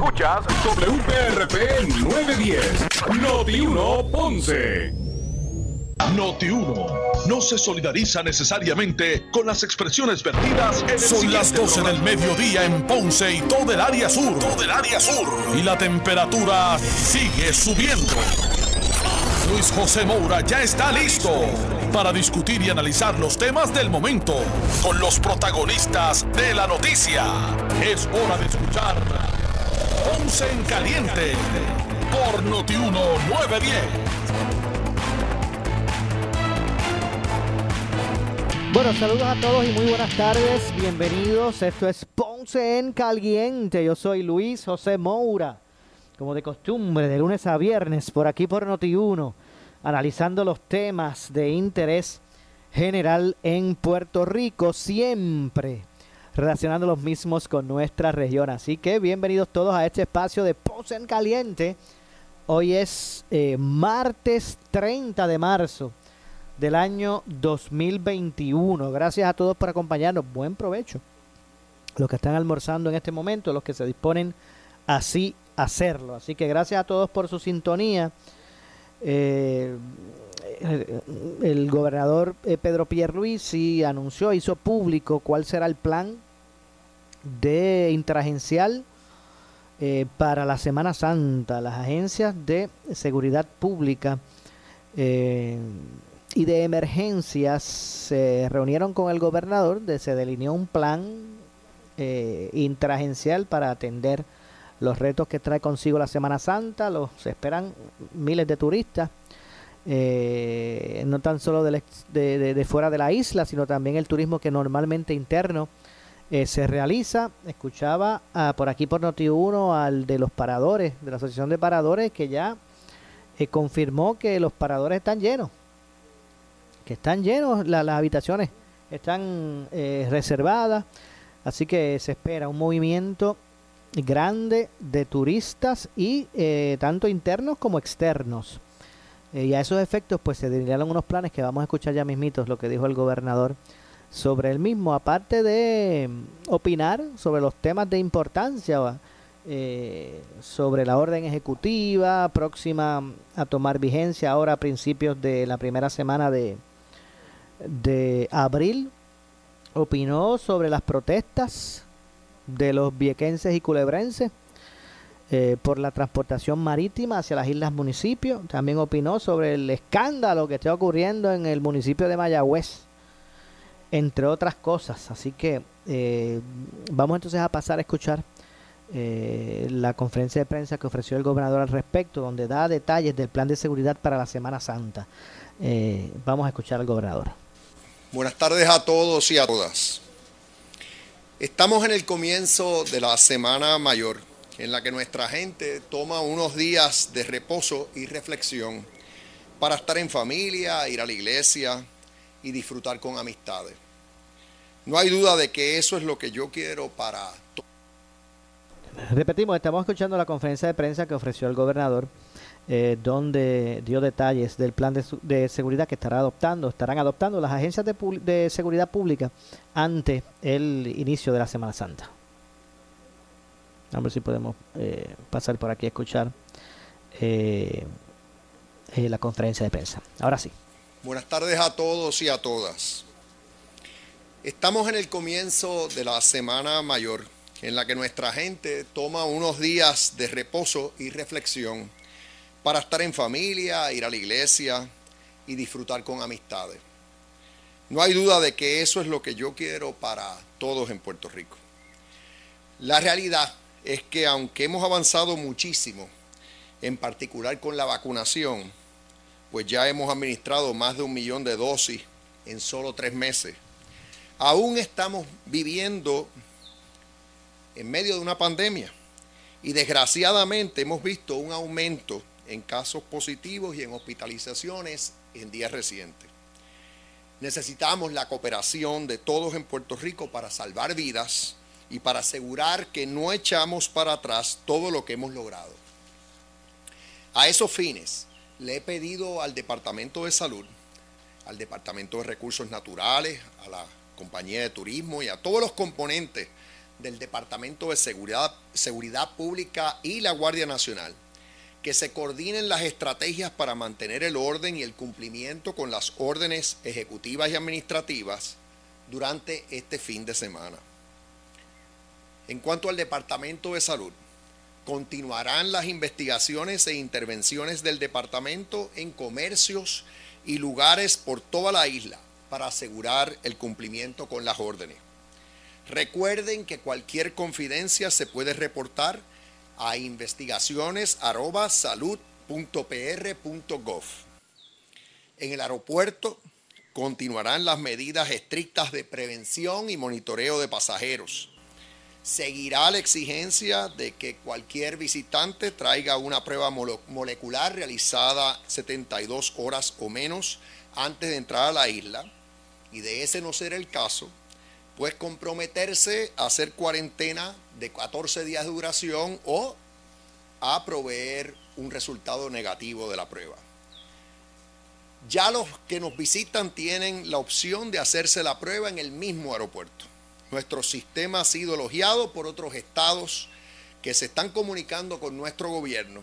Escuchas WPRP 910, Noti 1 Ponce. Noti 1 no se solidariza necesariamente con las expresiones vertidas en el Son las siguiente 12 del programa. mediodía en Ponce y todo el área sur. Todo el área sur. Y la temperatura sigue subiendo. Luis José Moura ya está listo para discutir y analizar los temas del momento con los protagonistas de la noticia. Es hora de escuchar Ponce en Caliente por Noti 1 910. Bueno, saludos a todos y muy buenas tardes. Bienvenidos. Esto es Ponce en Caliente. Yo soy Luis José Moura. Como de costumbre, de lunes a viernes, por aquí por Noti1, analizando los temas de interés general en Puerto Rico, siempre relacionando los mismos con nuestra región. Así que bienvenidos todos a este espacio de Ponce en Caliente. Hoy es eh, martes 30 de marzo del año 2021. Gracias a todos por acompañarnos. Buen provecho. Los que están almorzando en este momento, los que se disponen así a hacerlo. Así que gracias a todos por su sintonía. Eh, el, gobernador eh, Pedro Pierluisi anunció, hizo público cuál será el plan de interagencial eh, para la Semana Santa. Las agencias de seguridad pública eh, y de emergencias se reunieron con el gobernador, de, se delineó un plan eh, interagencial para atender los retos que trae consigo la Semana Santa. Los se esperan miles de turistas, eh, no tan solo de- de fuera de la isla, sino también el turismo que normalmente interno eh, se realiza. Escuchaba ah, por aquí por Noti1 al de los paradores, de la Asociación de Paradores, que ya eh, confirmó que los paradores están llenos, que están llenos la- las habitaciones, están eh, reservadas, así que se espera un movimiento grande de turistas y tanto internos como externos. Y a esos efectos pues se delinearon unos planes que vamos a escuchar ya mismitos lo que dijo el gobernador sobre el mismo, aparte de mm, opinar sobre los temas de importancia eh, sobre la orden ejecutiva próxima a tomar vigencia ahora a principios de la primera semana de, de abril, opinó sobre las protestas de los viequenses y culebrenses eh, por la transportación marítima hacia las islas municipios. También opinó sobre el escándalo que está ocurriendo en el municipio de Mayagüez, entre otras cosas. Así que eh, vamos entonces a pasar a escuchar eh, la conferencia de prensa que ofreció el gobernador al respecto, donde da detalles del plan de seguridad para la Semana Santa. Eh, vamos a escuchar al gobernador. Buenas tardes a todos y a todas. Estamos en el comienzo de la Semana Mayor, en la que nuestra gente toma unos días de reposo y reflexión para estar en familia, ir a la iglesia y disfrutar con amistades. No hay duda de que eso es lo que yo quiero para. Repetimos, estamos escuchando la conferencia de prensa que ofreció el gobernador, eh, donde dio detalles del plan de, seguridad que estará adoptando, estarán adoptando las agencias de, seguridad pública ante el inicio de la Semana Santa. A ver si podemos eh, pasar por aquí a escuchar eh, la conferencia de prensa. Ahora sí. Buenas tardes a todos y a todas. Estamos en el comienzo de la Semana Mayor, en la que nuestra gente toma unos días de reposo y reflexión para estar en familia, ir a la iglesia y disfrutar con amistades. No hay duda de que eso es lo que yo quiero para todos en Puerto Rico. La realidad es que aunque hemos avanzado muchísimo, en particular con la vacunación, pues ya hemos administrado más de un millón de dosis en solo tres meses. Aún estamos viviendo en medio de una pandemia y desgraciadamente hemos visto un aumento en casos positivos y en hospitalizaciones en días recientes. Necesitamos la cooperación de todos en Puerto Rico para salvar vidas y para asegurar que no echamos para atrás todo lo que hemos logrado. A esos fines, le he pedido al Departamento de Salud, al Departamento de Recursos Naturales, a la Compañía de Turismo y a todos los componentes del Departamento de Seguridad, Pública y la Guardia Nacional que se coordinen las estrategias para mantener el orden y el cumplimiento con las órdenes ejecutivas y administrativas durante este fin de semana. En cuanto al Departamento de Salud, continuarán las investigaciones e intervenciones del departamento en comercios y lugares por toda la isla para asegurar el cumplimiento con las órdenes. Recuerden que cualquier confidencia se puede reportar a investigaciones.salud.pr.gov. En el aeropuerto continuarán las medidas estrictas de prevención y monitoreo de pasajeros. Seguirá la exigencia de que cualquier visitante traiga una prueba molecular realizada 72 horas o menos antes de entrar a la isla y de ese no ser el caso, pues comprometerse a hacer cuarentena de 14 días de duración o a proveer un resultado negativo de la prueba. Ya los que nos visitan tienen la opción de hacerse la prueba en el mismo aeropuerto. Nuestro sistema ha sido elogiado por otros estados que se están comunicando con nuestro gobierno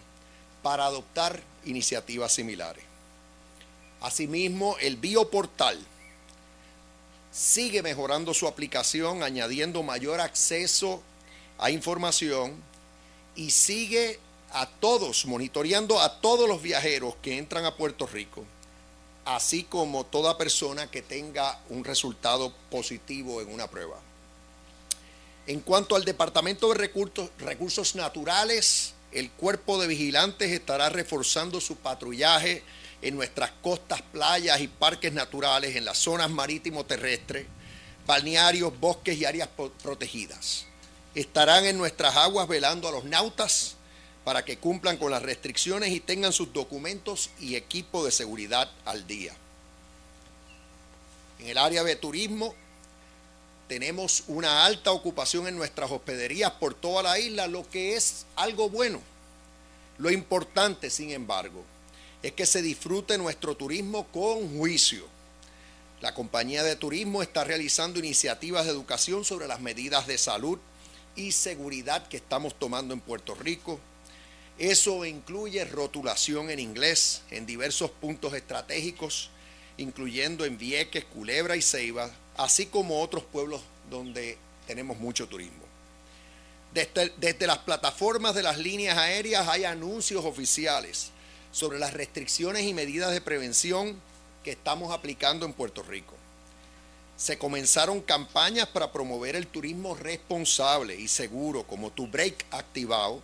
para adoptar iniciativas similares. Asimismo, el bioportal sigue mejorando su aplicación, añadiendo mayor acceso a información y sigue a todos, monitoreando a todos los viajeros que entran a Puerto Rico, así como toda persona que tenga un resultado positivo en una prueba. En cuanto al Departamento de Recursos, Naturales, el cuerpo de vigilantes estará reforzando su patrullaje en nuestras costas, playas y parques naturales, en las zonas marítimo terrestres, balnearios, bosques y áreas protegidas. Estarán en nuestras aguas velando a los nautas para que cumplan con las restricciones y tengan sus documentos y equipo de seguridad al día. En el área de turismo tenemos una alta ocupación en nuestras hospederías por toda la isla, lo que es algo bueno. Lo importante, sin embargo, es que se disfrute nuestro turismo con juicio. La compañía de turismo está realizando iniciativas de educación sobre las medidas de salud y seguridad que estamos tomando en Puerto Rico. Eso incluye rotulación en inglés en diversos puntos estratégicos, incluyendo en Vieques, Culebra y Ceiba, así como otros pueblos donde tenemos mucho turismo. Desde, las plataformas de las líneas aéreas hay anuncios oficiales sobre las restricciones y medidas de prevención que estamos aplicando en Puerto Rico. Se comenzaron campañas para promover el turismo responsable y seguro, como Tu Break activado.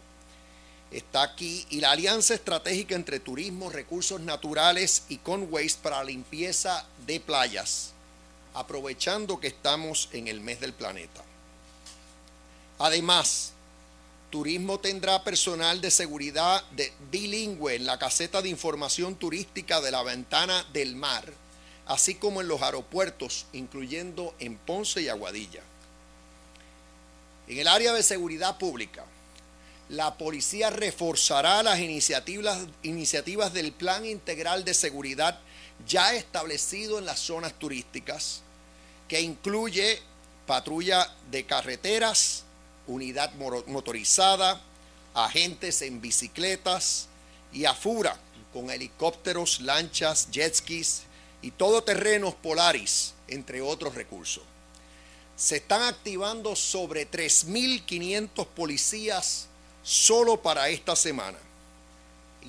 Está aquí y la alianza estratégica entre turismo, recursos naturales y Conways para limpieza de playas, aprovechando que estamos en el mes del planeta. Además, Turismo tendrá personal de seguridad de, bilingüe en la caseta de información turística de la Ventana del Mar, así como en los aeropuertos, incluyendo en Ponce y Aguadilla. En el área de seguridad pública, la policía reforzará las iniciativas, iniciativas del Plan Integral de Seguridad ya establecido en las zonas turísticas, que incluye patrulla de carreteras, unidad motorizada, agentes en bicicletas y afura con helicópteros, lanchas, jet skis y todoterrenos Polaris, entre otros recursos. Se están activando sobre 3.500 policías solo para esta semana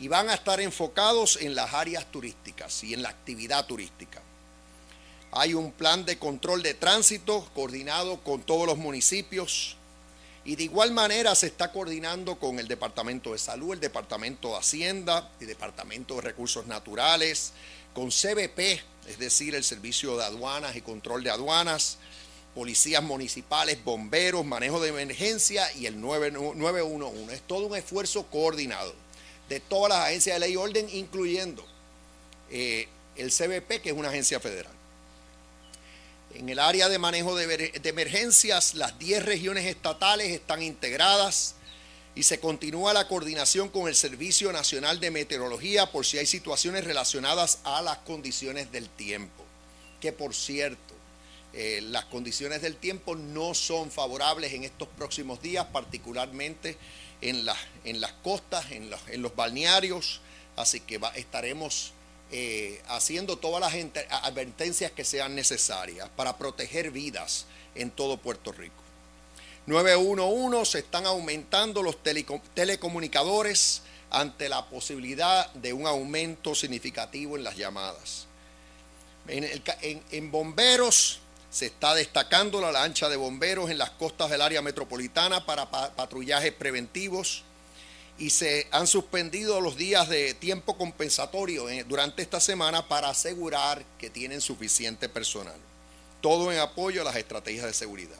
y van a estar enfocados en las áreas turísticas y en la actividad turística. Hay un plan de control de tránsito coordinado con todos los municipios y de igual manera se está coordinando con el Departamento de Salud, el Departamento de Hacienda, el Departamento de Recursos Naturales, con CBP, es decir, el Servicio de Aduanas y Control de Aduanas, policías municipales, bomberos, manejo de emergencia y el 911. Es todo un esfuerzo coordinado de todas las agencias de ley y orden, incluyendo eh, el CBP, que es una agencia federal. En el área de manejo de, emergencias, las 10 regiones estatales están integradas y se continúa la coordinación con el Servicio Nacional de Meteorología por si hay situaciones relacionadas a las condiciones del tiempo. Que por cierto, eh, las condiciones del tiempo no son favorables en estos próximos días, particularmente en, en las costas, en los, en los balnearios, así que estaremos eh, haciendo todas las advertencias que sean necesarias para proteger vidas en todo Puerto Rico. 911 se están aumentando los telecomunicadores ante la posibilidad de un aumento significativo en las llamadas. En, bomberos se está destacando la lancha de bomberos en las costas del área metropolitana para patrullajes preventivos y se han suspendido los días de tiempo compensatorio eh, durante esta semana para asegurar que tienen suficiente personal. Todo en apoyo a las estrategias de seguridad.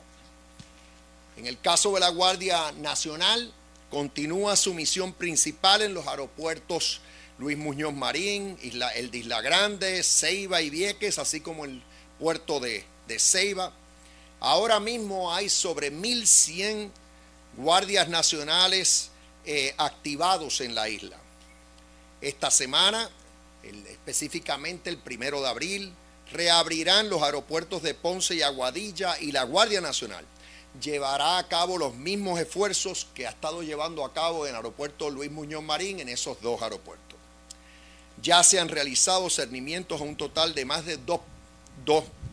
En el caso de la Guardia Nacional, continúa su misión principal en los aeropuertos Luis Muñoz Marín, el de Isla Grande, Ceiba y Vieques, así como el puerto de, de Ceiba. Ahora mismo hay sobre 1.100 guardias nacionales eh, activados en la isla. Esta semana, específicamente el primero de abril, reabrirán los aeropuertos de Ponce y Aguadilla y la Guardia Nacional llevará a cabo los mismos esfuerzos que ha estado llevando a cabo en el aeropuerto Luis Muñoz Marín en esos dos aeropuertos. Ya se han realizado cernimientos a un total de más de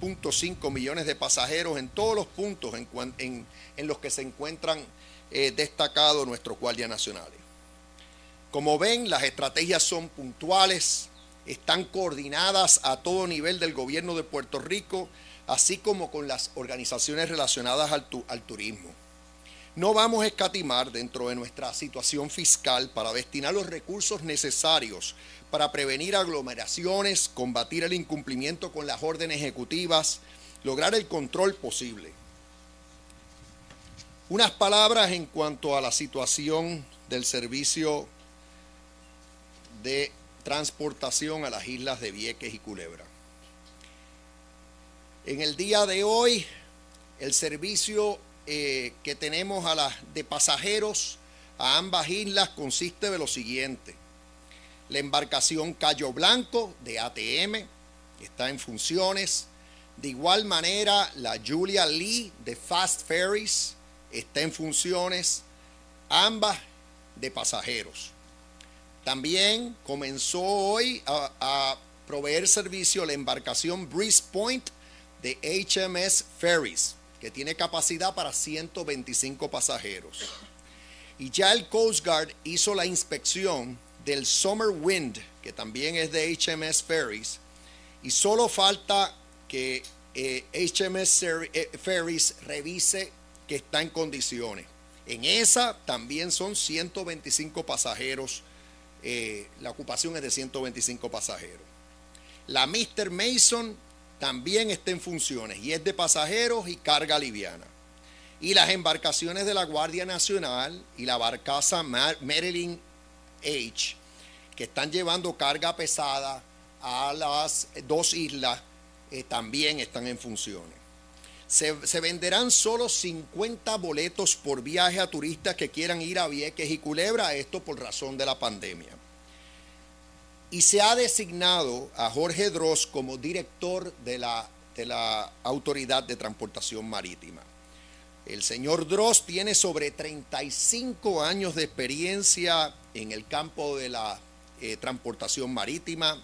2.5 millones de pasajeros en todos los puntos en, los que se encuentran eh, destacados nuestros guardias nacionales. Como ven, las estrategias son puntuales, están coordinadas a todo nivel del gobierno de Puerto Rico así como con las organizaciones relacionadas al, turismo. No vamos a escatimar dentro de nuestra situación fiscal para destinar los recursos necesarios para prevenir aglomeraciones, combatir el incumplimiento con las órdenes ejecutivas, lograr el control posible. Unas palabras en cuanto a la situación del servicio de transportación a las islas de Vieques y Culebra. En el día de hoy, el servicio eh, que tenemos a las de pasajeros a ambas islas consiste de lo siguiente. La embarcación Cayo Blanco de ATM está en funciones. De igual manera, la Julia Lee de Fast Ferries está en funciones, ambas de pasajeros. También comenzó hoy a, a proveer servicio la embarcación Breeze Point de HMS Ferries, que tiene capacidad para 125 pasajeros. Y ya el Coast Guard hizo la inspección del Summer Wind, que también es de HMS Ferries, y solo falta que HMS eh, eh, Ferries revise que está en condiciones. En esa también son 125 pasajeros, eh, la ocupación es de 125 pasajeros. La Mr. Mason también está en funciones y es de pasajeros y carga liviana. Y las embarcaciones de la Guardia Nacional y la barcaza Marilyn H, que están llevando carga pesada a las dos islas, eh, también están en funciones. Se, se, venderán solo 50 boletos por viaje a turistas que quieran ir a Vieques y Culebra, esto por razón de la pandemia y se ha designado a Jorge Dross como director de la, de la Autoridad de Transportación Marítima. El señor Dross tiene sobre 35 años de experiencia en el campo de la eh, transportación marítima,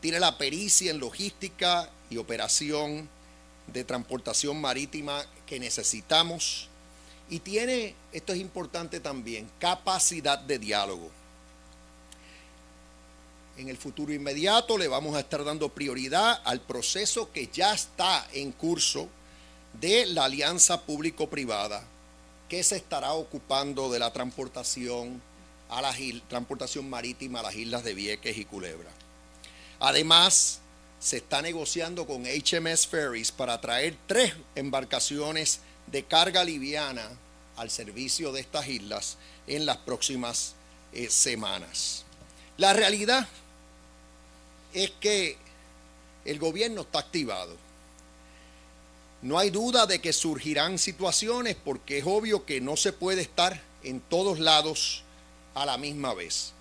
tiene la pericia en logística y operación de transportación marítima que necesitamos. Y tiene, esto es importante también, capacidad de diálogo en el futuro inmediato le vamos a estar dando prioridad al proceso que ya está en curso de la alianza público-privada que se estará ocupando de la transportación, a la transportación marítima a las islas de Vieques y Culebra. Además, se está negociando con HMS Ferries para traer tres embarcaciones de carga liviana al servicio de estas islas en las próximas eh, semanas. La realidad es que el gobierno está activado. No hay duda de que surgirán situaciones porque es obvio que no se puede estar en todos lados a la misma vez.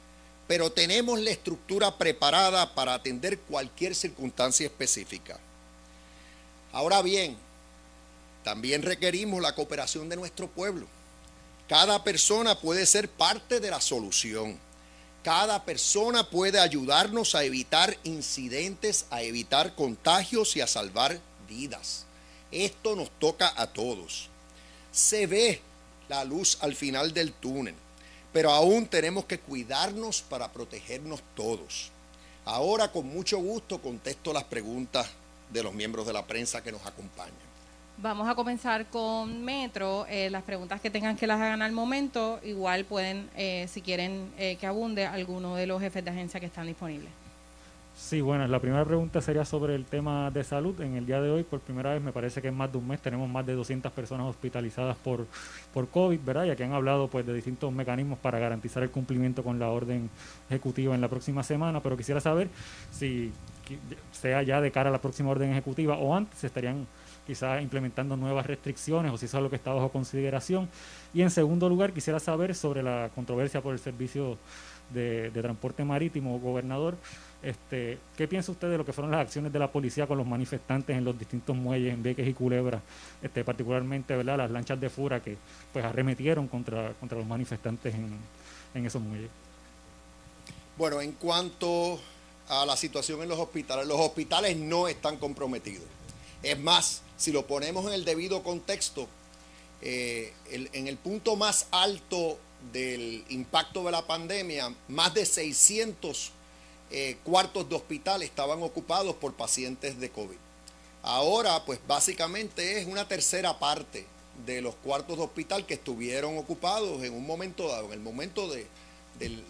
Pero tenemos la estructura preparada para atender cualquier circunstancia específica. Ahora bien, También requerimos la cooperación de nuestro pueblo. Cada persona puede ser parte de la solución. Cada persona puede ayudarnos a evitar incidentes, a evitar contagios y a salvar vidas. Esto nos toca a todos. Se ve la luz al final del túnel, pero aún tenemos que cuidarnos para protegernos todos. Ahora con mucho gusto contesto las preguntas de los miembros de la prensa que nos acompañan. Vamos a comenzar con Metro. Eh, las preguntas que tengan que las hagan al momento, igual pueden, eh, si quieren eh, que abunde, alguno de los jefes de agencia que están disponibles. Sí, bueno, la primera pregunta sería sobre el tema de salud. En el día de hoy, por primera vez, me parece que en más de un mes tenemos más de 200 personas hospitalizadas por, por COVID, ¿verdad? Ya que han hablado pues de distintos mecanismos para garantizar el cumplimiento con la orden ejecutiva en la próxima semana, pero quisiera saber si sea ya de cara a la próxima orden ejecutiva o antes estarían quizás implementando nuevas restricciones o si eso es lo que está bajo consideración. Y en segundo lugar, quisiera saber sobre la controversia por el servicio de, transporte marítimo, gobernador. Este, ¿Qué piensa usted de lo que fueron las acciones de la policía con los manifestantes en los distintos muelles, en Vieques y Culebra, este, particularmente ¿verdad? las lanchas de Fura que pues arremetieron contra, contra los manifestantes en, en esos muelles? Bueno, en cuanto a la situación en los hospitales, los hospitales no están comprometidos. Es más, si lo ponemos en el debido contexto, eh, en el punto más alto del impacto de la pandemia, más de 600 eh, cuartos de hospital estaban ocupados por pacientes de COVID. Ahora, pues básicamente es una tercera parte de los cuartos de hospital que estuvieron ocupados en un momento dado, en el momento del,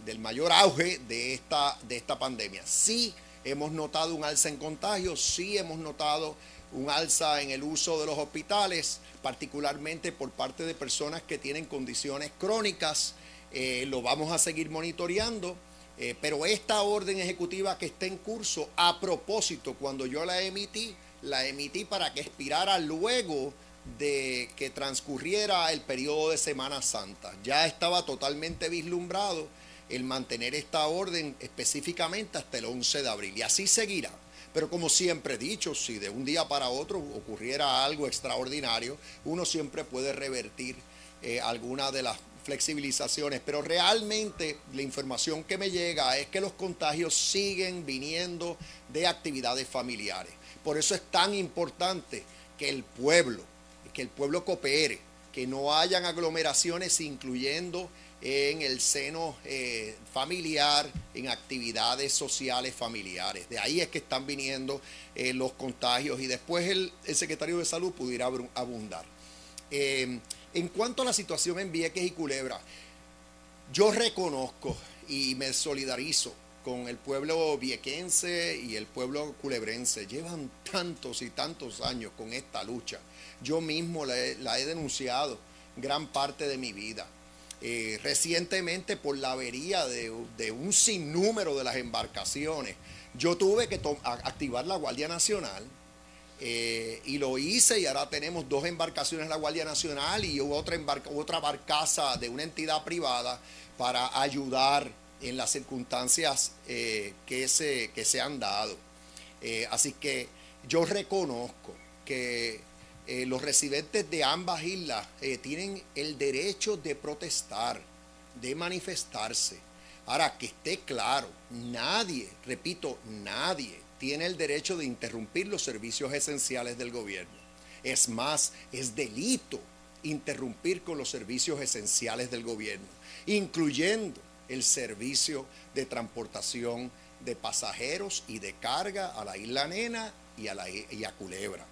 del, mayor auge de esta, de esta pandemia. Sí hemos notado un alza en contagios, sí hemos notado un alza en el uso de los hospitales, particularmente por parte de personas que tienen condiciones crónicas. Eh, lo vamos a seguir monitoreando, eh, pero esta orden ejecutiva que está en curso, a propósito, cuando yo la emití, la emití para que expirara luego de que transcurriera el periodo de Semana Santa. Ya estaba totalmente vislumbrado el mantener esta orden específicamente hasta el 11 de abril y así seguirá. Pero como siempre he dicho, si de un día para otro ocurriera algo extraordinario, uno siempre puede revertir eh, alguna de las flexibilizaciones, pero realmente la información que me llega es que los contagios siguen viniendo de actividades familiares. Por eso es tan importante que el pueblo, que el pueblo coopere, que no hayan aglomeraciones incluyendo en el seno eh, familiar, en actividades sociales familiares. De ahí es que están viniendo eh, los contagios y después el, secretario de salud pudiera abundar. Eh, en cuanto a la situación en Vieques y Culebra, yo reconozco y me solidarizo con el pueblo viequense y el pueblo culebrense. Llevan tantos y tantos años con esta lucha. Yo mismo la he denunciado gran parte de mi vida. Eh, recientemente por la avería de, un sinnúmero de las embarcaciones. Yo tuve que activar la Guardia Nacional eh, y lo hice y ahora tenemos dos embarcaciones de la Guardia Nacional y otra, otra barcaza de una entidad privada para ayudar en las circunstancias eh, que, se, que se han dado. así que yo reconozco que eh, los residentes de ambas islas eh, tienen el derecho de protestar, de manifestarse. Ahora, que esté claro, nadie, repito, nadie tiene el derecho de interrumpir los servicios esenciales del gobierno. Es más, es delito interrumpir con los servicios esenciales del gobierno, incluyendo el servicio de transportación de pasajeros y de carga a la isla Nena y a, la, y a Culebra.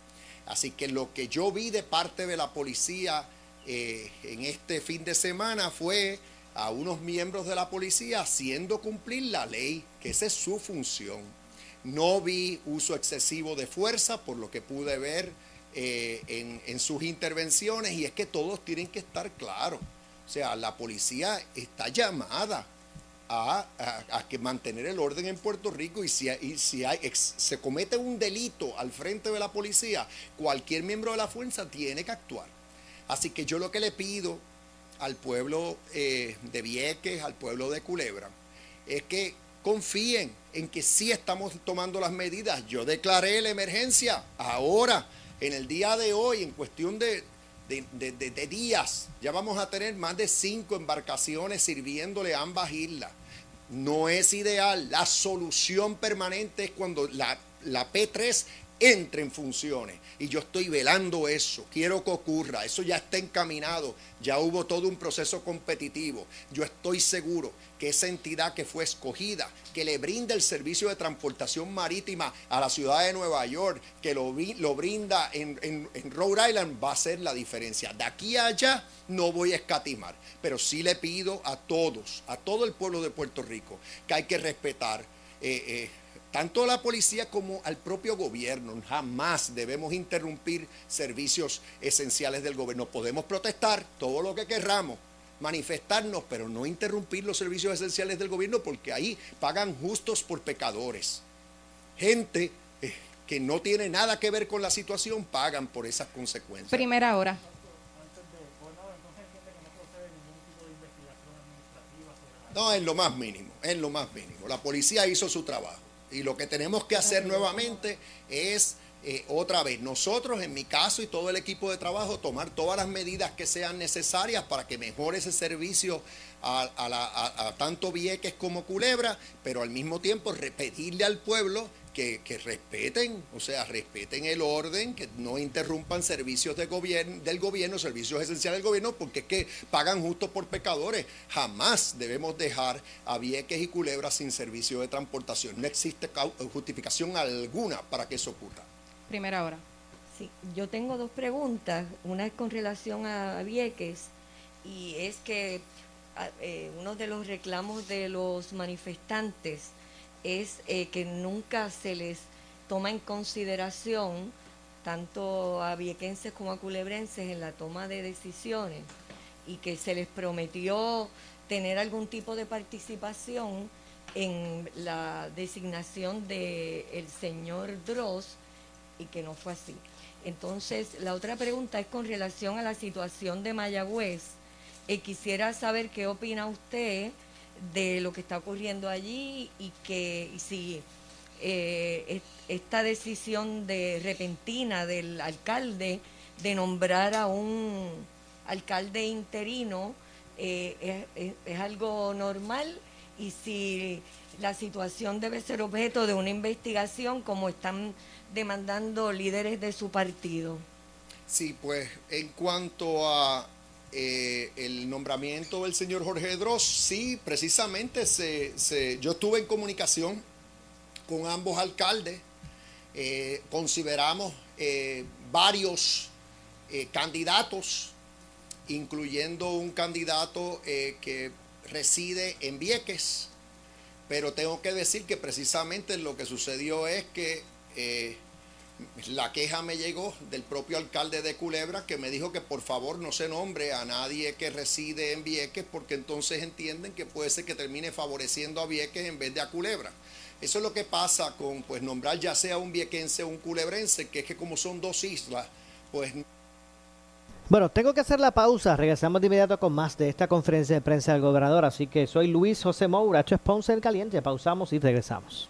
Así que lo que yo vi de parte de la policía eh, en este fin de semana fue a unos miembros de la policía haciendo cumplir la ley, que esa es su función. No vi uso excesivo de fuerza, por lo que pude ver eh, en, en sus intervenciones, y es que todos tienen que estar claros. O sea, la policía está llamada a, que mantener el orden en Puerto Rico y si, si hay, se comete un delito al frente de la policía, cualquier miembro de la fuerza tiene que actuar. Así que yo lo que le pido al pueblo eh, de Vieques, al pueblo de Culebra, es que confíen en que sí estamos tomando las medidas. Yo declaré la emergencia ahora En el día de hoy, en cuestión de, de, días, ya vamos a tener más de cinco embarcaciones sirviéndole a ambas islas. No es ideal. La solución permanente es cuando la, la P3 entre en funciones. Y yo estoy velando eso, quiero que ocurra, eso ya está encaminado, ya hubo todo un proceso competitivo. Yo estoy seguro que esa entidad que fue escogida, que le brinda el servicio de transportación marítima a la ciudad de Nueva York, que lo, lo brinda en, en Rhode Island, va a ser la diferencia. De aquí a allá no voy a escatimar, pero sí le pido a todos, a todo el pueblo de Puerto Rico, que hay que respetar. Eh, eh, tanto a la policía como al propio gobierno. Jamás debemos interrumpir servicios esenciales del gobierno. Podemos protestar todo lo que querramos, manifestarnos, pero no interrumpir los servicios esenciales del gobierno porque ahí pagan justos por pecadores. Gente eh, que no tiene nada que ver con la situación pagan por esas consecuencias. Primera hora. No, es lo más mínimo, es lo más mínimo. La policía hizo su trabajo. Y lo que tenemos que hacer nuevamente es eh, otra vez, nosotros en mi caso y todo el equipo de trabajo, tomar todas las medidas que sean necesarias para que mejore ese servicio a, tanto Vieques como Culebra, pero al mismo tiempo repetirle al pueblo que, respeten, o sea, respeten el orden, que no interrumpan servicios de gobierno, del gobierno, servicios esenciales del gobierno, porque es que pagan justo por pecadores. Jamás debemos dejar a Vieques y Culebra sin servicio de transportación. No existe justificación alguna para que eso ocurra. Primera hora. Sí, yo tengo dos preguntas. Una es con relación a Vieques y es que eh, uno de los reclamos de los manifestantes es eh, que nunca se les toma en consideración tanto a viequenses como a culebrenses en la toma de decisiones y que se les prometió tener algún tipo de participación en la designación del el señor Dross y que no fue así. Entonces, la otra pregunta es con relación a la situación de Mayagüez eh, quisiera saber qué opina usted de lo que está ocurriendo allí y que si eh, esta decisión de repentina del alcalde de nombrar a un alcalde interino eh, es, algo normal y si la situación debe ser objeto de una investigación como están demandando líderes de su partido. Sí, pues en cuanto a eh, el nombramiento del señor Jorge Dross, sí, precisamente se, yo estuve en comunicación con ambos alcaldes, eh, consideramos eh, varios candidatos, incluyendo un candidato que reside en Vieques, pero tengo que decir que precisamente lo que sucedió es que la queja me llegó del propio alcalde de Culebra que me dijo que por favor no se nombre a nadie que reside en Vieques porque entonces entienden que puede ser que termine favoreciendo a Vieques en vez de a Culebra. Eso es lo que pasa con pues nombrar ya sea un viequense o un culebrense, que es que como son dos islas, pues... Bueno, tengo que hacer la pausa. Regresamos de inmediato con más de esta conferencia de prensa del gobernador. Así que soy Luis José Moura, es Ponce en Caliente. Pausamos y regresamos.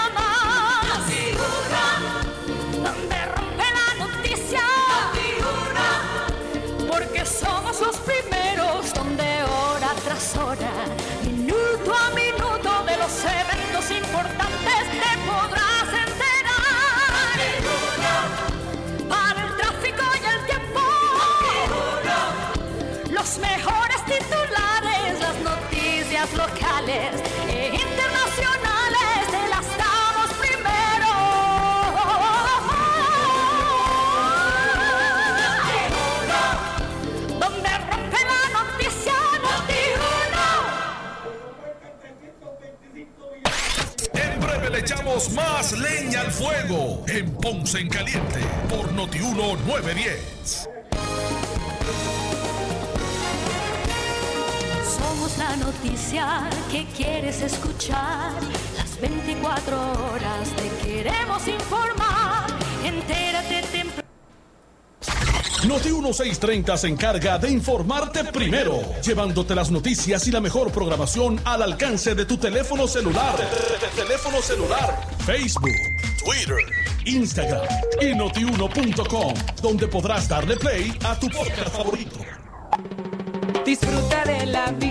hora, minuto a minuto de los eventos importantes te podrás enterar. Para el tráfico y el tiempo, los mejores titulares, las noticias locales más leña al fuego en Ponce en Caliente por Notiuno 910. Somos la noticia que quieres escuchar. Las 24 horas te queremos informar. Entérate Noti 1630 se encarga de informarte primero, llevándote las noticias y la mejor programación al alcance de tu teléfono celular. teléfono celular, Facebook, Twitter, Instagram y notiuno.com, donde podrás darle play a tu podcast favorito. Disfruta de la vida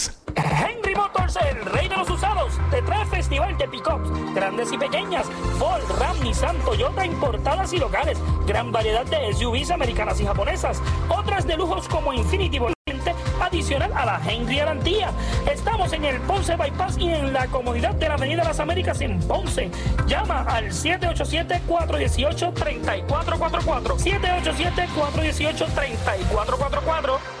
El rey de los usados, te trae festival de pickups, grandes y pequeñas, Ford, Ram, Nissan, Toyota, importadas y locales, gran variedad de SUVs americanas y japonesas, otras de lujos como Infinity Volante, adicional a la Henry Garantía. Estamos en el Ponce Bypass y en la comodidad de la Avenida Las Américas en Ponce. Llama al 787-418-3444. 787-418-3444.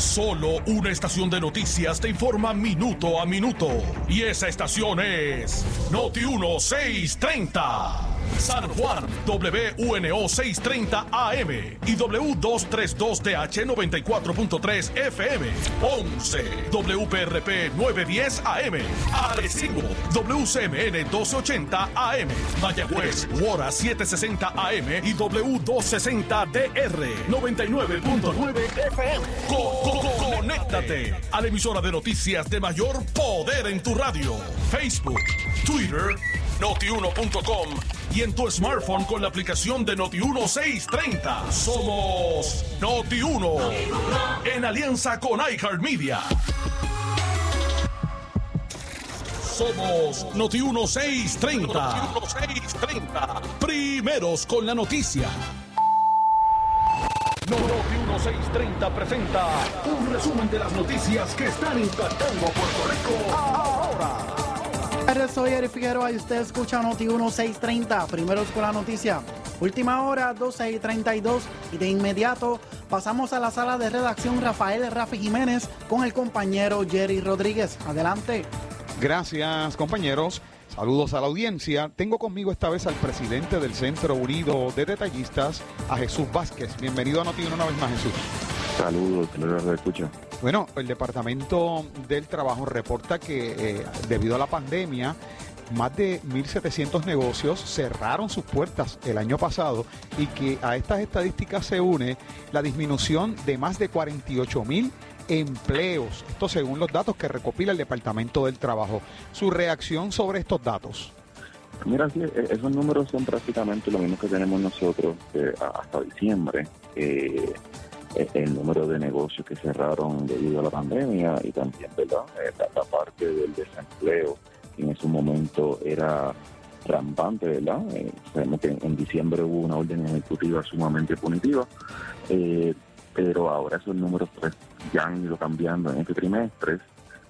Solo una estación de noticias te informa minuto a minuto. Y esa estación es Noti 1630. San Juan, WUNO 630 AM y W232TH 94.3 FM. Ponce, WPRP 910 AM. Arecibo, WCMN 1280 AM. Mayagüez, Wora 760 AM y W260DR 99.9 FM. Co- co- co- conéctate a la emisora de noticias de mayor poder en tu radio. Facebook, Twitter, notiuno.com y en tu smartphone con la aplicación de Noti1630. Somos Noti1 en alianza con iHeartMedia. Somos Noti1630. Noti1630. Primeros con la noticia. Noti1630 presenta un resumen de las noticias que están impactando Puerto Rico ahora. Soy Eric Figueroa y usted escucha Noti 1630, primeros con la noticia. Última hora, 12 y 32 y de inmediato pasamos a la sala de redacción Rafael Rafi Jiménez con el compañero Jerry Rodríguez. Adelante. Gracias, compañeros. Saludos a la audiencia. Tengo conmigo esta vez al presidente del Centro Unido de Detallistas, a Jesús Vázquez. Bienvenido a Noti una vez más, Jesús. Saludos, que lo escucha. Bueno, el Departamento del Trabajo reporta que eh, debido a la pandemia, más de 1.700 negocios cerraron sus puertas el año pasado y que a estas estadísticas se une la disminución de más de 48.000 empleos. Esto según los datos que recopila el Departamento del Trabajo. Su reacción sobre estos datos. Mira, sí, e- esos números son prácticamente lo mismo que tenemos nosotros eh, hasta diciembre. Eh, eh, el número de negocios que cerraron debido a la pandemia y también, ¿verdad? Eh, la, parte del desempleo en ese momento era rampante, ¿verdad? Eh, sabemos que en, en diciembre hubo una orden ejecutiva sumamente punitiva, eh, pero ahora esos números pues, ya han ido cambiando en este trimestre.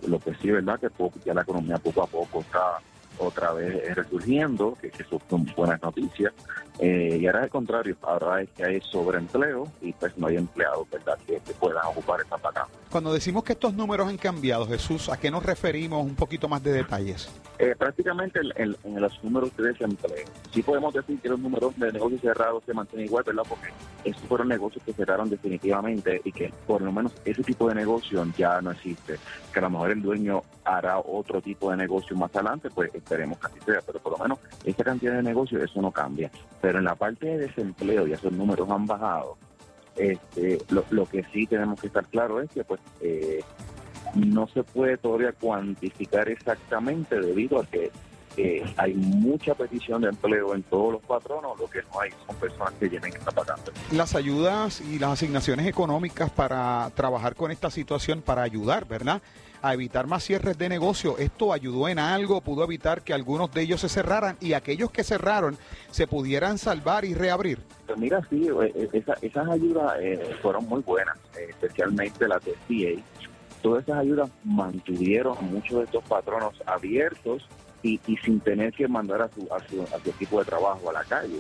Lo que sí, ¿verdad? Que poco- ya la economía poco a poco está otra vez resurgiendo, que, que son buenas noticias. Eh, y ahora es el contrario, ahora es que hay sobreempleo y pues no hay empleados, ¿verdad? Que, que puedan ocupar esta vacantes. Cuando decimos que estos números han cambiado, Jesús, ¿a qué nos referimos? Un poquito más de detalles. Eh, prácticamente en, en- en los números de desempleo, sí podemos decir que los números de negocios cerrados se mantienen igual, ¿verdad? Porque estos fueron negocios que cerraron definitivamente y que por lo menos ese tipo de negocio ya no existe. Que a lo mejor el dueño hará otro tipo de negocio más adelante, pues esperemos que pero por lo menos esa cantidad de negocios, eso no cambia. Pero en la parte de desempleo, ya esos números han bajado, este, lo, que sí tenemos que estar claro es que pues eh, no se puede todavía cuantificar exactamente debido a que eh, hay mucha petición de empleo en todos los patronos, lo que no hay son personas que llenen esta vacante. Las ayudas y las asignaciones económicas para trabajar con esta situación, para ayudar, ¿verdad? A evitar más cierres de negocio. ¿Esto ayudó en algo? ¿Pudo evitar que algunos de ellos se cerraran y aquellos que cerraron se pudieran salvar y reabrir? Pues mira, sí, eh, eh, esa- esas ayudas eh, fueron muy buenas, eh, especialmente las de CA. Todas esas ayudas mantuvieron a muchos de estos patronos abiertos y, y sin tener que mandar a su, a, su, a su equipo de trabajo a la calle.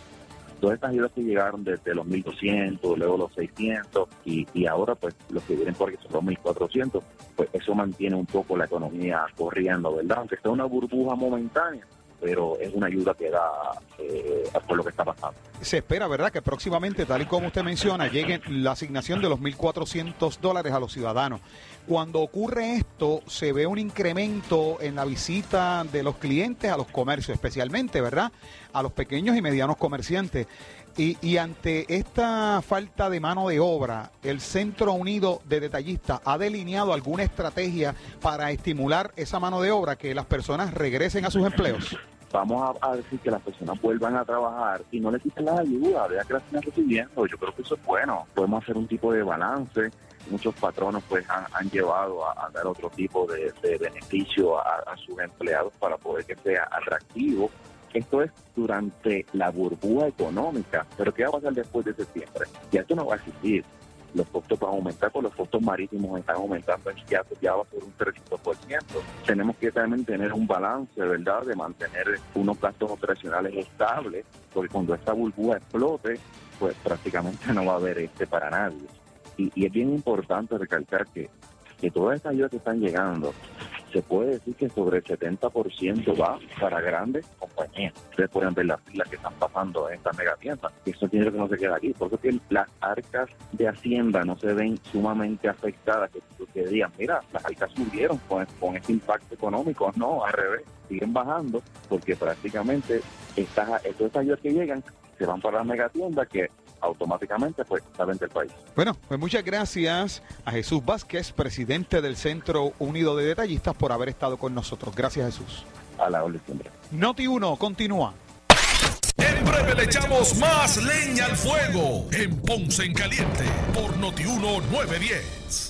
Todas estas ayudas que llegaron desde los 1.200, luego los 600 y, y ahora pues los que vienen por aquí son los 1.400, pues eso mantiene un poco la economía corriendo, ¿verdad? Aunque sea una burbuja momentánea, pero es una ayuda que da eh, por lo que está pasando. Se espera, ¿verdad?, que próximamente, tal y como usted menciona, llegue la asignación de los 1.400 dólares a los ciudadanos. Cuando ocurre esto, se ve un incremento en la visita de los clientes a los comercios, especialmente, ¿verdad?, a los pequeños y medianos comerciantes. Y, y ante esta falta de mano de obra, el Centro Unido de Detallistas ha delineado alguna estrategia para estimular esa mano de obra, que las personas regresen a sus empleos. vamos a, decir que las personas vuelvan a trabajar y no le quiten las ayudas, vea que las están recibiendo. Yo creo que eso es bueno. Podemos hacer un tipo de balance. Muchos patronos pues han, llevado a, a dar otro tipo de, de beneficio a, a sus empleados para poder que sea atractivo. Esto es durante la burbuja económica, pero ¿qué va a pasar después de septiembre? Ya esto no va a existir. Los costos van a aumentar, pues los costos marítimos están aumentando, ya, ya va ser un 300%. Tenemos que también tener un balance, ¿verdad?, de mantener unos gastos operacionales estables, porque cuando esta burbuja explote, pues prácticamente no va a haber este para nadie. Y, y es bien importante recalcar que, que todas estas ayudas que están llegando, se puede decir que sobre el 70% va para grandes compañías. Ustedes pueden ver las que están pasando en estas megatiendas. Eso tiene que no se queda aquí. Por las arcas de Hacienda no se ven sumamente afectadas. Que, que digan, mira, las arcas subieron con, con este impacto económico. No, al revés, siguen bajando porque prácticamente estas, estas ayudas que llegan se van para las megatiendas que automáticamente pues salen del país. Bueno, pues muchas gracias a Jesús Vázquez, presidente del Centro Unido de Detallistas, por haber estado con nosotros. Gracias, Jesús. A la orden siempre. Noti 1, continúa. En breve le echamos más leña al fuego en Ponce en Caliente por Noti 1 910.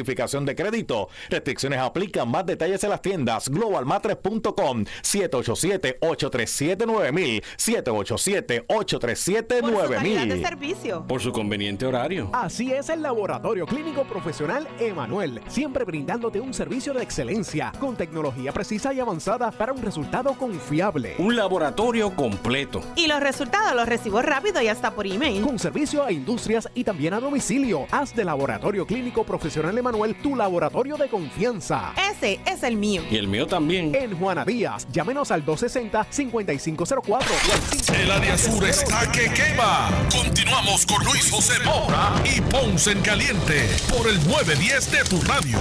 verificación de crédito. Restricciones aplican. Más detalles en las tiendas globalmatres.com 787-837-9000 787-837-9000 servicio. Por su conveniente horario. Así es el Laboratorio Clínico Profesional Emanuel, siempre brindándote un servicio de excelencia con tecnología precisa y avanzada para un resultado confiable. Un laboratorio completo. Y los resultados los recibo rápido y hasta por email. Con servicio a industrias y también a domicilio. Haz de Laboratorio Clínico Profesional Emanuel tu laboratorio de confianza. Ese es el mío. Y el mío también. En Juana Díaz, llámenos al 260-5504. El área sur está que quema. Continuamos con Luis José Moura y Ponce en Caliente por el 910 de tu radio.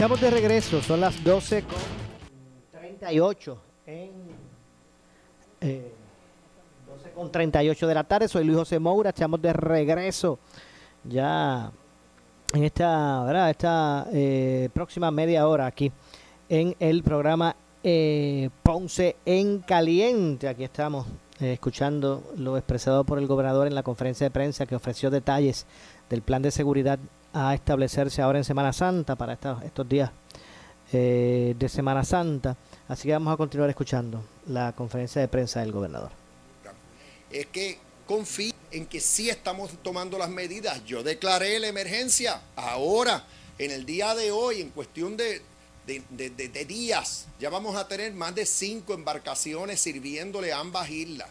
Estamos de regreso, son las 12 con 38 en eh, 12 con 38 de la tarde. Soy Luis José Moura, estamos de regreso ya en esta, ¿verdad? esta eh, próxima media hora aquí en el programa eh, Ponce en Caliente. Aquí estamos eh, escuchando lo expresado por el gobernador en la conferencia de prensa que ofreció detalles del plan de seguridad a establecerse ahora en Semana Santa para esta- estos días eh, de Semana Santa. Así que vamos a continuar escuchando la conferencia de prensa del gobernador. es que confío en que sí estamos tomando las medidas. Yo declaré la emergencia ahora, en el día de hoy, en cuestión de, días. Ya vamos a tener más de cinco embarcaciones sirviéndole a ambas islas.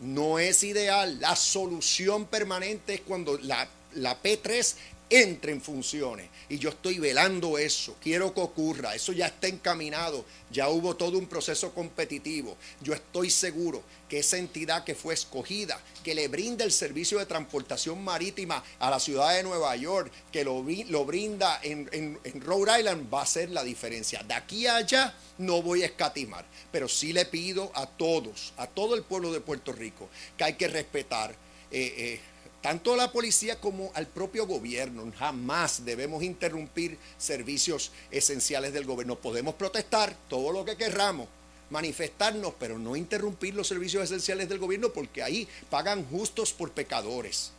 No es ideal. La solución permanente es cuando la, la P3 entre en funciones. Y yo estoy velando eso. Quiero que ocurra. Eso ya está encaminado. Ya hubo todo un proceso competitivo. Yo estoy seguro que esa entidad que fue escogida, que le brinda el servicio de transportación marítima a la ciudad de Nueva York, que lo, lo brinda en, en- en Rhode Island, va a ser la diferencia. De aquí a allá no voy a escatimar, pero sí le pido a todos, a todo el pueblo de Puerto Rico, que hay que respetar. eh, eh, tanto a la policía como al propio gobierno. Jamás debemos interrumpir servicios esenciales del gobierno. Podemos protestar todo lo que querramos, manifestarnos, pero no interrumpir los servicios esenciales del gobierno porque ahí pagan justos por pecadores.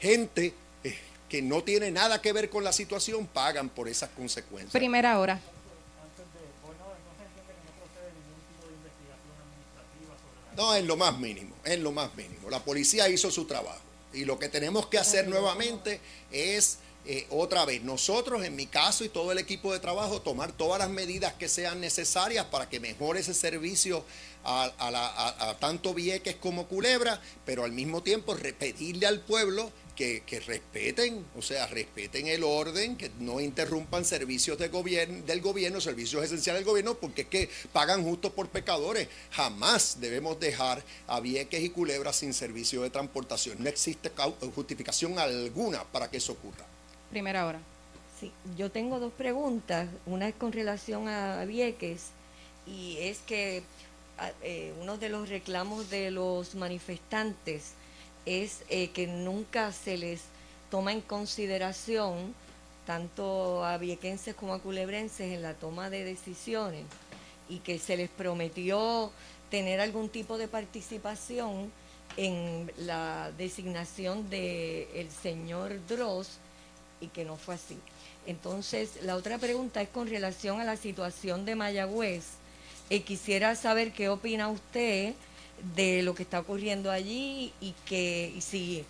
Gente eh, que no tiene nada que ver con la situación pagan por esas consecuencias. Primera hora. No, en lo más mínimo, en lo más mínimo. La policía hizo su trabajo. Y lo que tenemos que hacer nuevamente es, eh, otra vez, nosotros, en mi caso y todo el equipo de trabajo, tomar todas las medidas que sean necesarias para que mejore ese servicio a, a la- a- tanto Vieques como Culebra, pero al mismo tiempo re- pedirle al pueblo que, que respeten, o sea, respeten el orden, que no interrumpan servicios de gobierno, del gobierno, servicios esenciales del gobierno, porque es que pagan justo por pecadores. Jamás debemos dejar a Vieques y Culebra sin servicio de transportación. No existe justificación alguna para que eso ocurra. Primera hora. Sí, yo tengo dos preguntas. Una es con relación a Vieques y es que a- eh, uno de los reclamos de los manifestantes es eh, que nunca se les toma en consideración tanto a viequenses como a culebrenses en la toma de decisiones y que se les prometió tener algún tipo de participación en la designación del el señor Dross y que no fue así. Entonces, la otra pregunta es con relación a la situación de Mayagüez. Eh, quisiera saber qué opina usted de lo que está ocurriendo allí y que si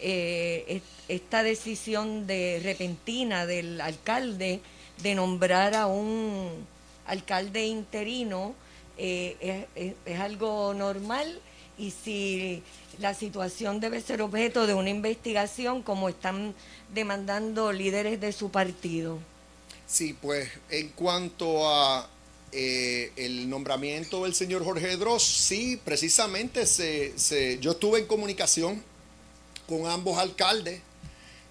eh, es- esta decisión de repentina del alcalde de nombrar a un alcalde interino eh, es, es- es algo normal y si la situación debe ser objeto de una investigación como están demandando líderes de su partido. Sí, pues en cuanto a eh, el nombramiento del señor Jorge Dross, sí, precisamente se, yo estuve en comunicación con ambos alcaldes,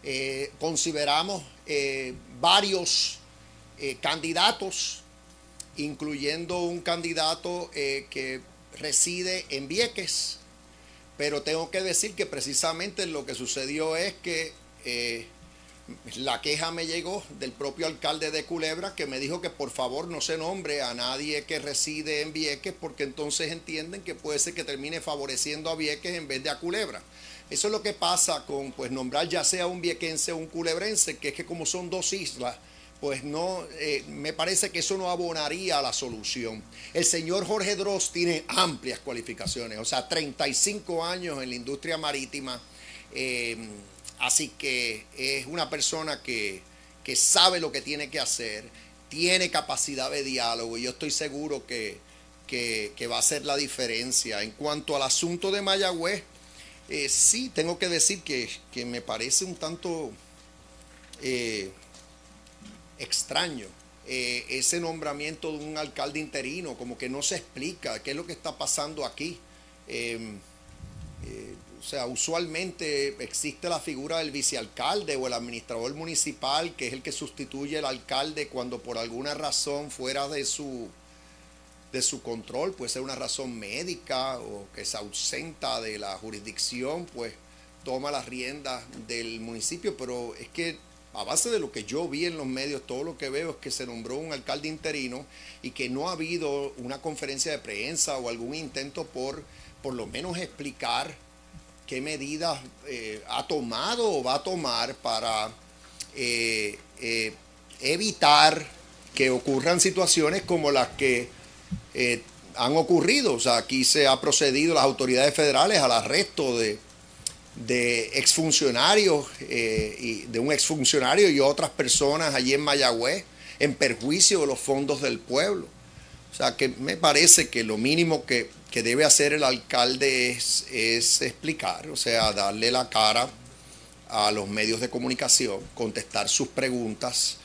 eh, consideramos eh, varios candidatos, incluyendo un candidato que reside en Vieques, pero tengo que decir que precisamente lo que sucedió es que la queja me llegó del propio alcalde de Culebra que me dijo que por favor no se nombre a nadie que reside en Vieques porque entonces entienden que puede ser que termine favoreciendo a Vieques en vez de a Culebra. Eso es lo que pasa con pues nombrar ya sea un viequense o un culebrense, que es que como son dos islas, pues no, eh, me parece que eso no abonaría la solución. El señor Jorge Dross tiene amplias cualificaciones, o sea, 35 años en la industria marítima. Eh, Así que es una persona que, sabe lo que tiene que hacer, tiene capacidad de diálogo y yo estoy seguro que, va a hacer la diferencia. En cuanto al asunto de Mayagüez, eh, sí, tengo que decir que, me parece un tanto eh, extraño eh, ese nombramiento de un alcalde interino, como que no se explica qué es lo que está pasando aquí. O sea, usualmente existe la figura del vicealcalde o el administrador municipal, que es el que sustituye al alcalde cuando por alguna razón fuera de su, de su control, puede ser una razón médica o que se ausenta de la jurisdicción, pues toma las riendas del municipio, pero es que a base de lo que yo vi en los medios, todo lo que veo es que se nombró un alcalde interino y que no ha habido una conferencia de prensa o algún intento por por lo menos explicar qué medidas eh, ha tomado o va a tomar para eh, eh, evitar que ocurran situaciones como las que han ocurrido. O sea, aquí se ha procedido las autoridades federales al arresto de, de exfuncionarios, y de un exfuncionario y otras personas allí en Mayagüez en perjuicio de los fondos del pueblo. O sea, que me parece que lo mínimo que que debe hacer el alcalde es, explicar, o sea, darle la cara a los medios de comunicación, contestar sus preguntas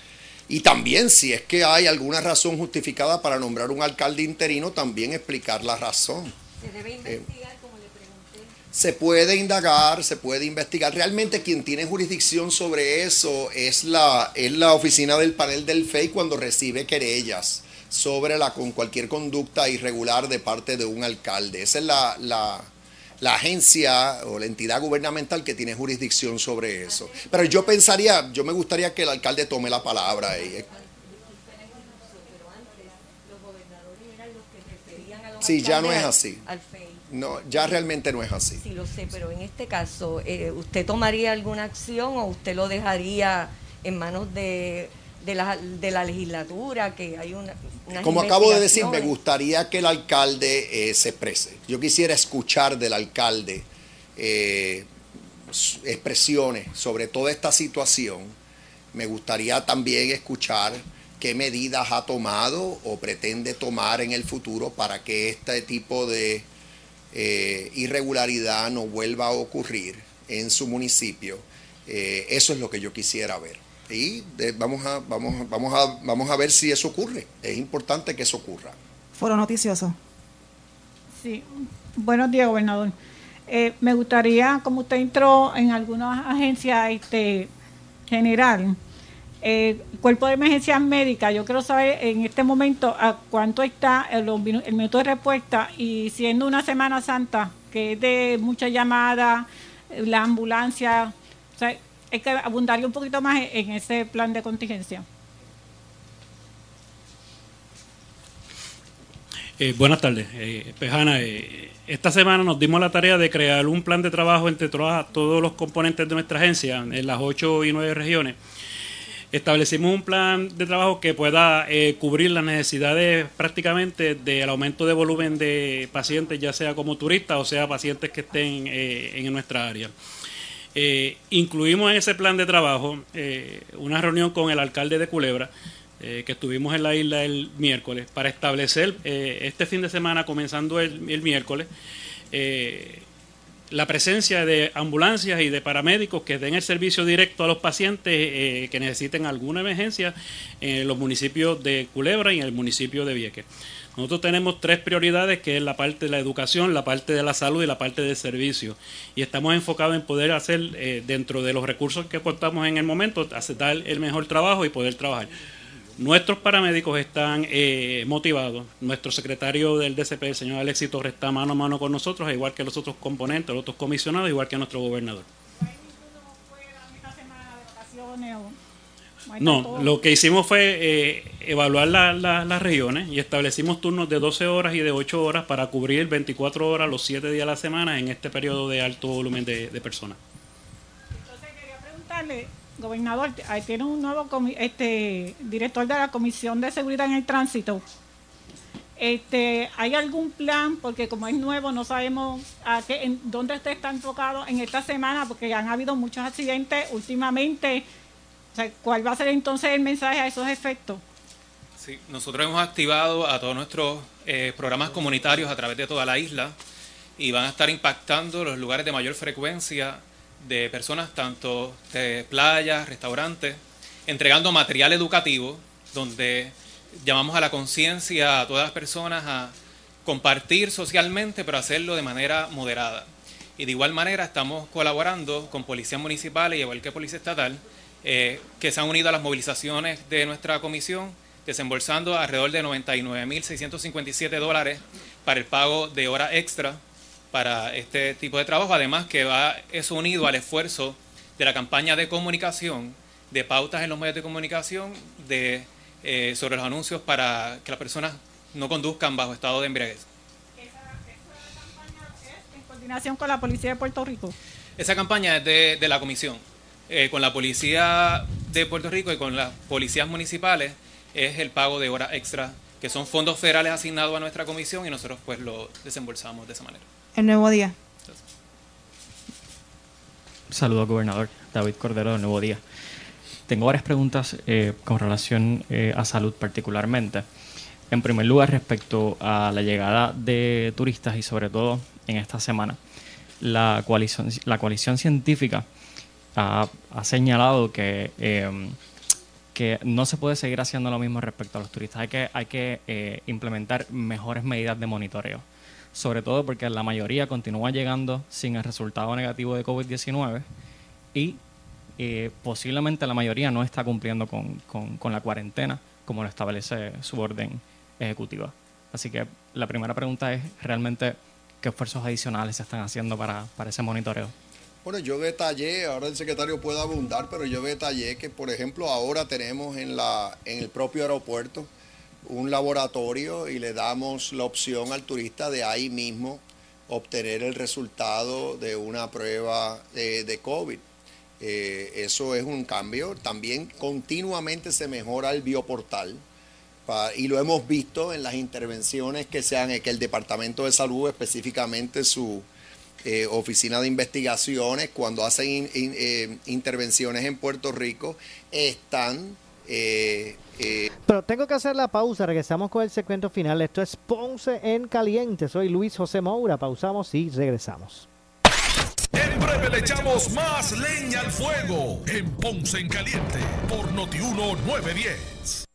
y también si es que hay alguna razón justificada para nombrar un alcalde interino, también explicar la razón. Se debe investigar, como le pregunté. Se puede indagar, se puede investigar. Realmente quien tiene jurisdicción sobre eso es la, es la oficina del panel del FEI cuando recibe querellas sobre la con cualquier conducta irregular de parte de un alcalde. Esa es la, la, agencia o la entidad gubernamental que tiene jurisdicción sobre eso. Pero yo pensaría, yo me gustaría que el alcalde tome la palabra. Y, Sí, ya no es así. No, ya realmente no es así. Sí, lo sé, pero en este caso, eh, ¿usted tomaría alguna acción o usted lo dejaría en manos de de la, de la legislatura, que hay una... Como acabo de decir, me gustaría que el alcalde eh, se exprese. Yo quisiera escuchar del alcalde eh, expresiones sobre toda esta situación. Me gustaría también escuchar qué medidas ha tomado o pretende tomar en el futuro para que este tipo de eh, irregularidad no vuelva a ocurrir en su municipio. eso es lo que yo quisiera ver y vamos, a, vamos, vamos, a, vamos a ver si eso ocurre. Es importante que eso ocurra. Foro noticioso. Sí, buenos días, gobernador. Eh, me gustaría, como usted entró en algunas agencias este, general, eh, cuerpo de emergencias médicas, yo quiero saber en este momento a cuánto está el, el minuto de respuesta y siendo una Semana Santa, que es de muchas llamadas, la ambulancia, o sea, hay que abundaría un poquito más en ese plan de contingencia. Eh, buenas tardes, eh, Pejana. Eh, esta semana nos dimos la tarea de crear un plan de trabajo entre todos los componentes de nuestra agencia en las ocho y nueve regiones. Establecimos un plan de trabajo que pueda cubrir las necesidades prácticamente del aumento de volumen de pacientes, ya sea como turistas o sea pacientes que estén en nuestra área. Eh, incluimos en ese plan de trabajo eh, una reunión con el alcalde de Culebra, eh, que estuvimos en la isla el miércoles, para establecer este fin de semana, comenzando el, miércoles, la presencia de ambulancias y de paramédicos que den el servicio directo a los pacientes que necesiten alguna emergencia en los municipios de Culebra y en el municipio de Vieques. Nosotros tenemos tres prioridades, que es la parte de la educación, la parte de la salud y la parte del servicio. Y estamos enfocados en poder hacer, eh, dentro de los recursos que contamos en el momento, aceptar el mejor trabajo y poder trabajar. Nuestros paramédicos están eh, motivados. Nuestro secretario del DCP, el señor Alexis Torres, está mano a mano con nosotros, igual que los otros componentes, los otros comisionados, igual que nuestro gobernador. No, lo que hicimos fue eh, evaluar la- la- las regiones y establecimos turnos de 12 horas y de 8 horas para cubrir 24 horas los 7 días a la semana en este periodo de alto volumen de, de personas. preguntarle, gobernador, ahí tiene un nuevo este director de la Comisión de Seguridad en el Tránsito. Este, ¿Hay algún plan? Porque como es nuevo, no sabemos a qué, en dónde usted está enfocado en esta semana, porque han habido muchos accidentes últimamente. ¿Cuál va a ser entonces el mensaje a esos efectos? Sí, nosotros hemos activado a todos nuestros eh, programas comunitarios a través de toda la isla y van a estar impactando los lugares de mayor frecuencia de personas, tanto de playas, restaurantes, entregando material educativo donde llamamos a la conciencia a todas las personas a compartir socialmente, pero hacerlo de manera moderada. Y de igual manera estamos colaborando con policías municipales y igual que policía estatal, eh, que se han unido a las movilizaciones de nuestra comisión, desembolsando alrededor de 99.657 dólares para el pago de hora extra para este tipo de trabajo. Además que va eso unido al esfuerzo de la campaña de comunicación, de pautas en los medios de comunicación, de, eh, sobre los anuncios para que las personas no conduzcan bajo estado de embriaguez. En coordinación con la Policía de Puerto Rico. Esa campaña es de, de la comisión. Eh, con la policía de Puerto Rico y con las policías municipales es el pago de hora extra, que son fondos federales asignados a nuestra comisión y nosotros pues lo desembolsamos de esa manera. El nuevo día. Saludos, gobernador. David Cordero de Nuevo Día. Tengo varias preguntas eh, con relación eh, a salud particularmente. En primer lugar, respecto a la llegada de turistas y sobre todo en esta semana, la coalición, la coalición científica ha, ha señalado que, eh, que no se puede seguir haciendo lo mismo respecto a los turistas. Hay que, hay que eh, implementar mejores medidas de monitoreo sobre todo porque la mayoría continúa llegando sin el resultado negativo de COVID-19 y eh, posiblemente la mayoría no está cumpliendo con, con- con la cuarentena como lo establece su orden ejecutiva. Así que la primera pregunta es realmente qué esfuerzos adicionales se están haciendo para, para ese monitoreo. Bueno, yo detallé, ahora el secretario puede abundar, pero yo detallé que, por ejemplo, ahora tenemos en, la, en el propio aeropuerto un laboratorio y le damos la opción al turista de ahí mismo obtener el resultado de una prueba de, de COVID. Eh, eso es un cambio. También continuamente se mejora el bioportal y lo hemos visto en las intervenciones que se han que el Departamento de Salud, específicamente su eh, oficina de investigaciones, cuando hacen in- in- eh, intervenciones en Puerto Rico, están eh, eh, Pero tengo que hacer la pausa, regresamos con el segmento final. Esto es Ponce en Caliente. Soy Luis José Moura. Pausamos y regresamos. En breve le echamos más leña al fuego en Ponce en Caliente por Notiuno 910.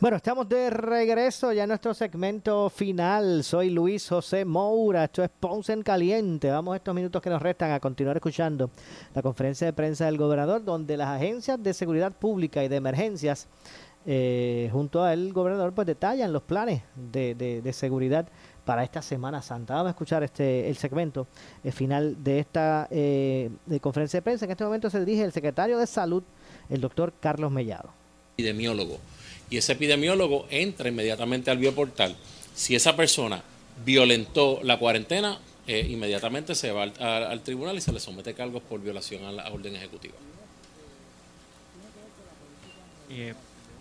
Bueno, estamos de regreso ya en nuestro segmento final. Soy Luis José Moura. Esto es Ponce en Caliente. Vamos estos minutos que nos restan a continuar escuchando la conferencia de prensa del gobernador, donde las agencias de seguridad pública y de emergencias, eh, junto al gobernador, pues detallan los planes de, seguridad para esta Semana Santa. Vamos a escuchar este el segmento el final de esta eh, de conferencia de prensa. En este momento se dirige el secretario de Salud, el doctor Carlos Mellado. Epidemiólogo y ese epidemiólogo entra inmediatamente al bioportal. Si esa persona violentó la cuarentena, eh, inmediatamente se va al, tribunal y se le somete cargos por violación a la orden ejecutiva. Eh,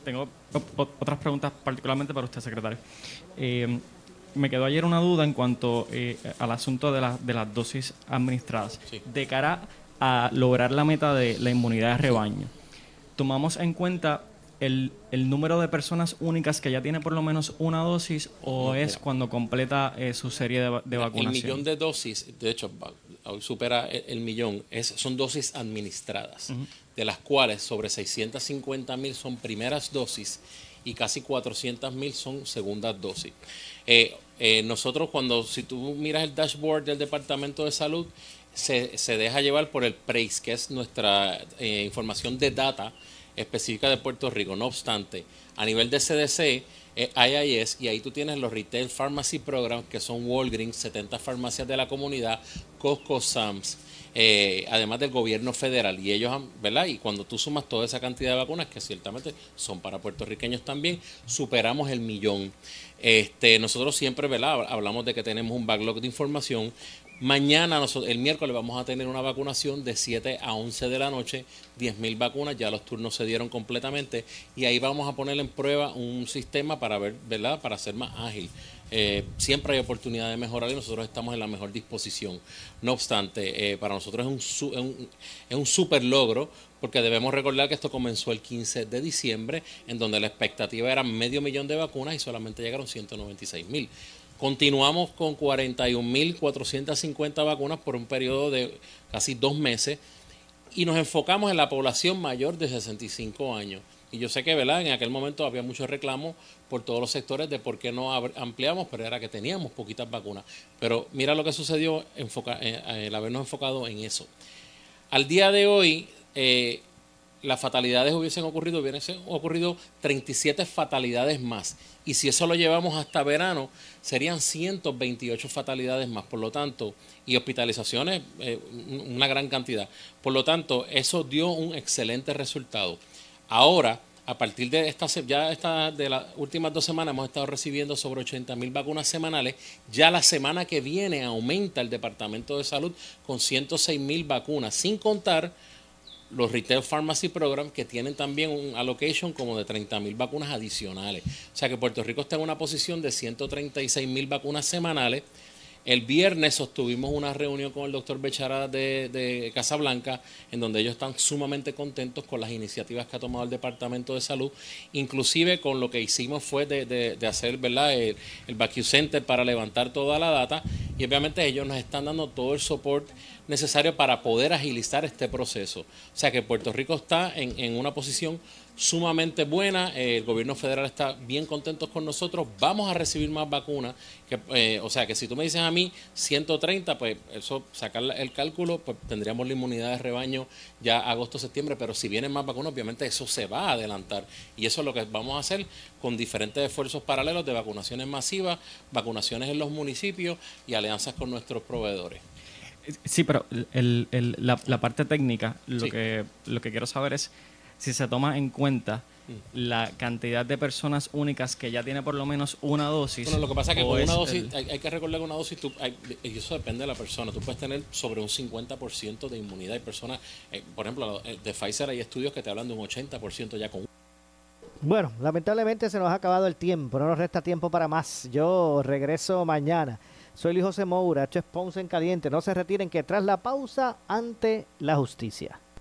tengo otras preguntas particularmente para usted, secretario. Eh, me quedó ayer una duda en cuanto al asunto de, de las dosis administradas. De cara a lograr la meta de la inmunidad de rebaño, tomamos en cuenta el, el, número de personas únicas que ya tiene por lo menos una dosis o es cuando completa eh, su serie de, de, vacunación? El millón de dosis, de hecho, hoy supera el, millón, es, son dosis administradas, de las cuales sobre 650 mil son primeras dosis y casi 400 mil son segundas dosis. Eh, eh, nosotros cuando, si tú miras el dashboard del Departamento de Salud, se, se deja llevar por el PRACE, que es nuestra información de data específica de Puerto Rico. No obstante, a nivel de CDC, eh, IIS, y ahí tú tienes los Retail Pharmacy Programs, que son Walgreens, 70 farmacias de la comunidad, Costco, Sams, eh, además del gobierno federal. Y ellos, ¿verdad? Y cuando tú sumas toda esa cantidad de vacunas, que ciertamente son para puertorriqueños también, superamos el millón. Este, nosotros siempre, ¿verdad? Hablamos de que tenemos un backlog de información, Mañana, el miércoles, vamos a tener una vacunación de 7 a 11 de la noche, 10.000 vacunas, ya los turnos se dieron completamente y ahí vamos a poner en prueba un sistema para ver, ¿verdad? Para ser más ágil. Eh, siempre hay oportunidad de mejorar y nosotros estamos en la mejor disposición. No obstante, eh, para nosotros es un, es un super logro porque debemos recordar que esto comenzó el 15 de diciembre, en donde la expectativa era medio millón de vacunas y solamente llegaron 196 mil. Continuamos con 41.450 vacunas por un periodo de casi dos meses y nos enfocamos en la población mayor de 65 años. Y yo sé que ¿verdad? en aquel momento había muchos reclamos por todos los sectores de por qué no ampliamos, pero era que teníamos poquitas vacunas. Pero mira lo que sucedió enfoca, eh, el habernos enfocado en eso. Al día de hoy, eh, las fatalidades hubiesen ocurrido, hubiesen ocurrido 37 fatalidades más. Y si eso lo llevamos hasta verano, serían 128 fatalidades más. Por lo tanto, y hospitalizaciones, eh, una gran cantidad. Por lo tanto, eso dio un excelente resultado. Ahora, a partir de esta, ya esta, de las últimas dos semanas hemos estado recibiendo sobre 80 mil vacunas semanales. Ya la semana que viene aumenta el Departamento de Salud con 106 mil vacunas, sin contar los Retail Pharmacy Program que tienen también un allocation como de 30 mil vacunas adicionales. O sea que Puerto Rico está en una posición de 136 mil vacunas semanales el viernes sostuvimos una reunión con el doctor Bechara de, de, Casablanca, en donde ellos están sumamente contentos con las iniciativas que ha tomado el Departamento de Salud, inclusive con lo que hicimos fue de, hacer ¿verdad? El, el Center para levantar toda la data y obviamente ellos nos están dando todo el soporte necesario para poder agilizar este proceso. O sea que Puerto Rico está en, en una posición sumamente buena. el gobierno federal está bien contento con nosotros. Vamos a recibir más vacunas. Que, eh, o sea que si tú me dices a mí 130, pues eso, sacar el cálculo, pues tendríamos la inmunidad de rebaño ya agosto, septiembre. Pero si vienen más vacunas, obviamente eso se va a adelantar. Y eso es lo que vamos a hacer con diferentes esfuerzos paralelos de vacunaciones masivas, vacunaciones en los municipios y alianzas con nuestros proveedores. Sí, pero la, parte técnica, lo, que, lo que quiero saber es si se toma en cuenta mm. la cantidad de personas únicas que ya tiene por lo menos una dosis. Bueno, lo que pasa es que con una dosis, hay, que recordar que una dosis, y eso depende de la persona, tú puedes tener sobre un 50% de inmunidad. Hay personas, eh, por ejemplo, eh, de Pfizer hay estudios que te hablan de un 80% ya con bueno, lamentablemente se nos ha acabado el tiempo, no nos resta tiempo para más. Yo regreso mañana. Soy Luis José Moura, esto es Ponce en Caliente. No se retiren que tras la pausa ante la justicia.